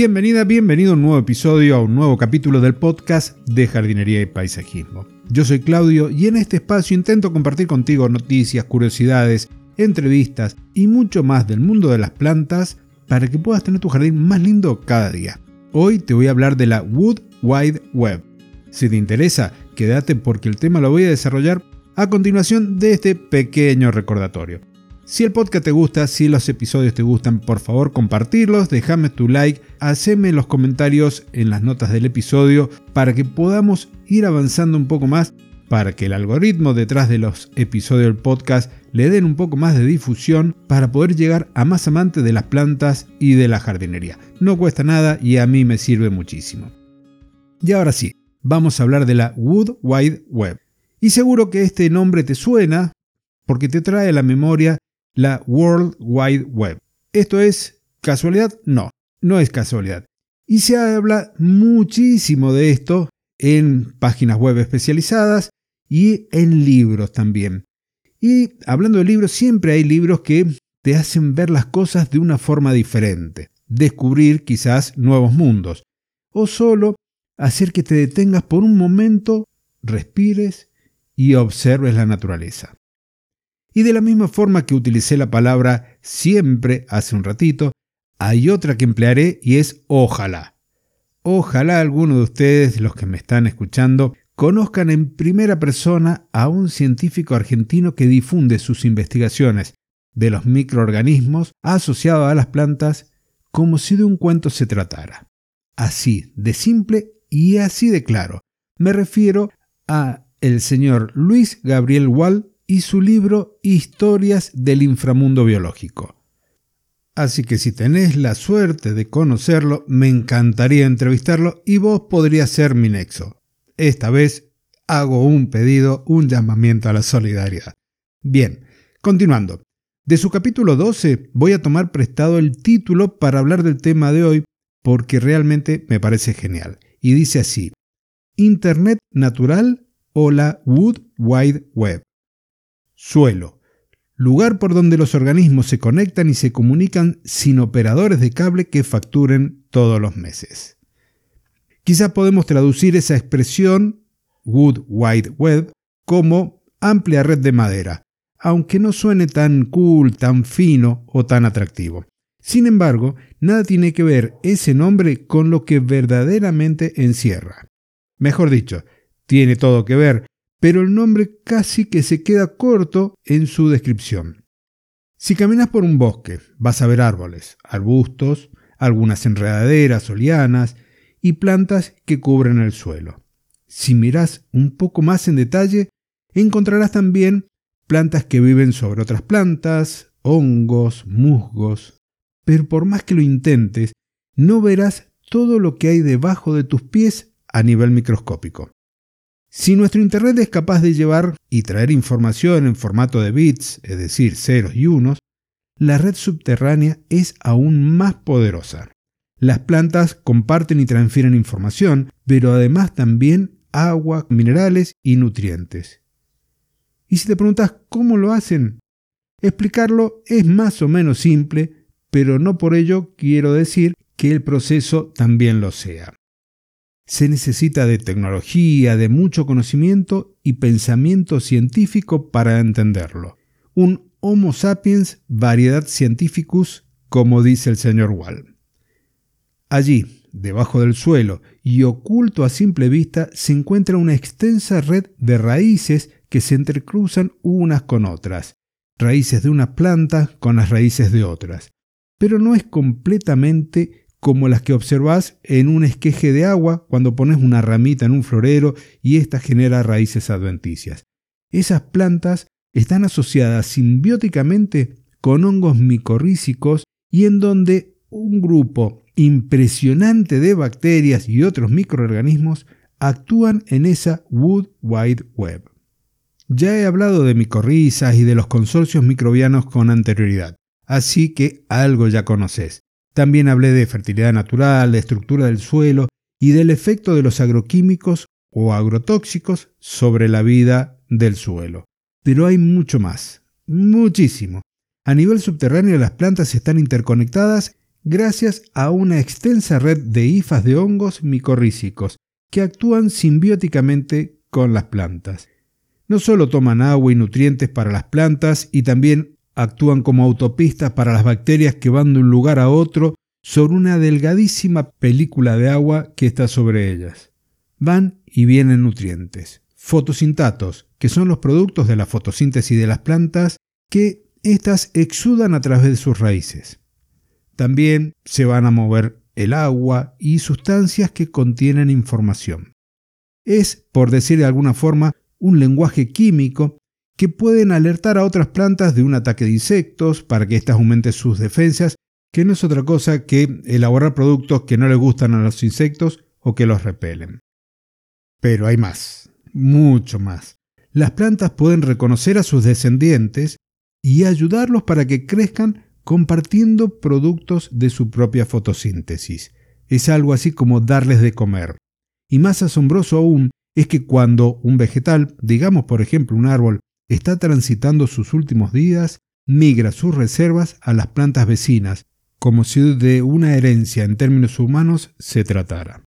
Bienvenida, bienvenido a un nuevo episodio, a un nuevo capítulo del podcast de jardinería y paisajismo. Yo soy Claudio y en este espacio intento compartir contigo noticias, curiosidades, entrevistas y mucho más del mundo de las plantas para que puedas tener tu jardín más lindo cada día. Hoy te voy a hablar de la Wood Wide Web. Si te interesa, quédate porque el tema lo voy a desarrollar a continuación de este pequeño recordatorio. Si el podcast te gusta, si los episodios te gustan, por favor compartirlos, déjame tu like, haceme los comentarios en las notas del episodio para que podamos ir avanzando un poco más, para que el algoritmo detrás de los episodios del podcast le den un poco más de difusión para poder llegar a más amantes de las plantas y de la jardinería. No cuesta nada y a mí me sirve muchísimo. Y ahora sí, vamos a hablar de la Wood Wide Web. Y seguro que este nombre te suena porque te trae a la memoria la World Wide Web. ¿Esto es casualidad? No, no es casualidad. Y se habla muchísimo de esto en páginas web especializadas y en libros también. Y hablando de libros, siempre hay libros que te hacen ver las cosas de una forma diferente, descubrir quizás nuevos mundos, o solo hacer que te detengas por un momento, respires y observes la naturaleza. Y de la misma forma que utilicé la palabra siempre hace un ratito, hay otra que emplearé y es ojalá. Ojalá alguno de ustedes, los que me están escuchando, conozcan en primera persona a un científico argentino que difunde sus investigaciones de los microorganismos asociados a las plantas como si de un cuento se tratara. Así de simple y así de claro. Me refiero a el señor Luis Gabriel Wall, y su libro Historias del inframundo biológico. Así que si tenés la suerte de conocerlo, me encantaría entrevistarlo y vos podrías ser mi nexo. Esta vez hago un pedido, un llamamiento a la solidaridad. Bien, continuando. De su capítulo 12 voy a tomar prestado el título para hablar del tema de hoy porque realmente me parece genial. Y dice así, Internet natural o la Wood Wide Web. Suelo. Lugar por donde los organismos se conectan y se comunican sin operadores de cable que facturen todos los meses. Quizá podemos traducir esa expresión, Wood Wide Web, como amplia red de madera, aunque no suene tan cool, tan fino o tan atractivo. Sin embargo, nada tiene que ver ese nombre con lo que verdaderamente encierra. Mejor dicho, tiene todo que ver pero el nombre casi que se queda corto en su descripción. Si caminas por un bosque, vas a ver árboles, arbustos, algunas enredaderas o lianas y plantas que cubren el suelo. Si miras un poco más en detalle, encontrarás también plantas que viven sobre otras plantas, hongos, musgos, pero por más que lo intentes, no verás todo lo que hay debajo de tus pies a nivel microscópico. Si nuestro Internet es capaz de llevar y traer información en formato de bits, es decir, ceros y unos, la red subterránea es aún más poderosa. Las plantas comparten y transfieren información, pero además también agua, minerales y nutrientes. Y si te preguntas cómo lo hacen, explicarlo es más o menos simple, pero no por ello quiero decir que el proceso también lo sea se necesita de tecnología, de mucho conocimiento y pensamiento científico para entenderlo. Un Homo sapiens variedad scientificus, como dice el señor Wall. Allí, debajo del suelo y oculto a simple vista, se encuentra una extensa red de raíces que se entrecruzan unas con otras, raíces de una planta con las raíces de otras. Pero no es completamente como las que observas en un esqueje de agua cuando pones una ramita en un florero y ésta genera raíces adventicias. Esas plantas están asociadas simbióticamente con hongos micorrícicos y en donde un grupo impresionante de bacterias y otros microorganismos actúan en esa Wood Wide Web. Ya he hablado de micorrizas y de los consorcios microbianos con anterioridad, así que algo ya conoces. También hablé de fertilidad natural, de estructura del suelo y del efecto de los agroquímicos o agrotóxicos sobre la vida del suelo. Pero hay mucho más, muchísimo. A nivel subterráneo las plantas están interconectadas gracias a una extensa red de hifas de hongos micorrízicos que actúan simbióticamente con las plantas. No solo toman agua y nutrientes para las plantas y también actúan como autopistas para las bacterias que van de un lugar a otro sobre una delgadísima película de agua que está sobre ellas. Van y vienen nutrientes, fotosintatos, que son los productos de la fotosíntesis de las plantas que éstas exudan a través de sus raíces. También se van a mover el agua y sustancias que contienen información. Es, por decir de alguna forma, un lenguaje químico que pueden alertar a otras plantas de un ataque de insectos para que éstas aumenten sus defensas, que no es otra cosa que elaborar productos que no le gustan a los insectos o que los repelen. Pero hay más, mucho más. Las plantas pueden reconocer a sus descendientes y ayudarlos para que crezcan compartiendo productos de su propia fotosíntesis. Es algo así como darles de comer. Y más asombroso aún es que cuando un vegetal, digamos por ejemplo un árbol, está transitando sus últimos días, migra sus reservas a las plantas vecinas, como si de una herencia en términos humanos se tratara.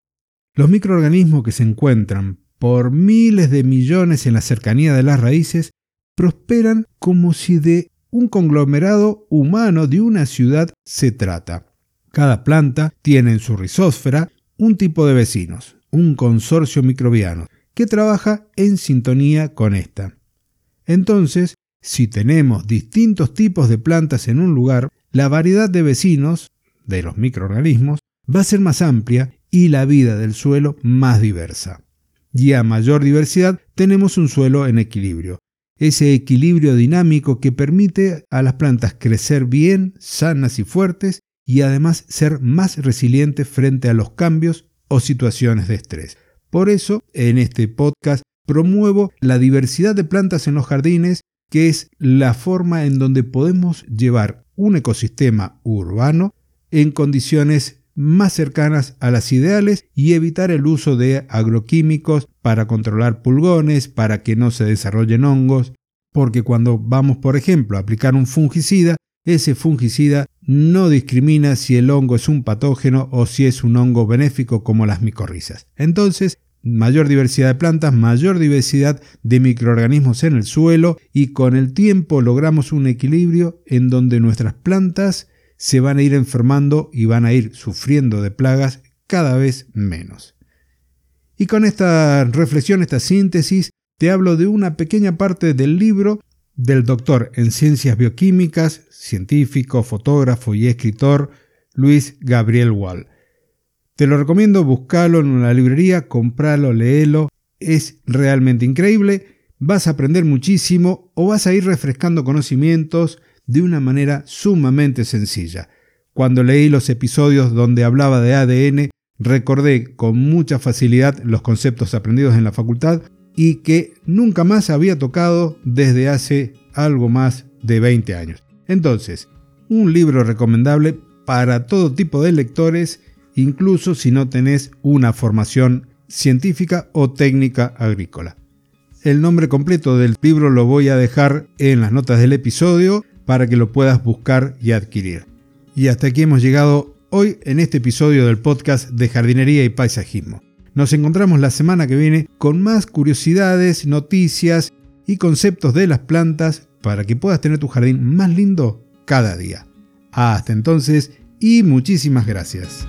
Los microorganismos que se encuentran por miles de millones en la cercanía de las raíces prosperan como si de un conglomerado humano de una ciudad se trata. Cada planta tiene en su rizósfera un tipo de vecinos, un consorcio microbiano, que trabaja en sintonía con esta. Entonces, si tenemos distintos tipos de plantas en un lugar, la variedad de vecinos, de los microorganismos, va a ser más amplia y la vida del suelo más diversa. Y a mayor diversidad tenemos un suelo en equilibrio, ese equilibrio dinámico que permite a las plantas crecer bien, sanas y fuertes y además ser más resilientes frente a los cambios o situaciones de estrés. Por eso, en este podcast promuevo la diversidad de plantas en los jardines, que es la forma en donde podemos llevar un ecosistema urbano en condiciones más cercanas a las ideales y evitar el uso de agroquímicos para controlar pulgones, para que no se desarrollen hongos, porque cuando vamos, por ejemplo, a aplicar un fungicida, ese fungicida no discrimina si el hongo es un patógeno o si es un hongo benéfico como las micorrizas. Entonces, mayor diversidad de plantas, mayor diversidad de microorganismos en el suelo y con el tiempo logramos un equilibrio en donde nuestras plantas se van a ir enfermando y van a ir sufriendo de plagas cada vez menos. Y con esta reflexión, esta síntesis, te hablo de una pequeña parte del libro del doctor en ciencias bioquímicas, científico, fotógrafo y escritor Luis Gabriel Wall. Te lo recomiendo, buscalo en una librería, compralo, léelo. Es realmente increíble. Vas a aprender muchísimo o vas a ir refrescando conocimientos de una manera sumamente sencilla. Cuando leí los episodios donde hablaba de ADN, recordé con mucha facilidad los conceptos aprendidos en la facultad y que nunca más había tocado desde hace algo más de 20 años. Entonces, un libro recomendable para todo tipo de lectores incluso si no tenés una formación científica o técnica agrícola. El nombre completo del libro lo voy a dejar en las notas del episodio para que lo puedas buscar y adquirir. Y hasta aquí hemos llegado hoy en este episodio del podcast de jardinería y paisajismo. Nos encontramos la semana que viene con más curiosidades, noticias y conceptos de las plantas para que puedas tener tu jardín más lindo cada día. Hasta entonces y muchísimas gracias.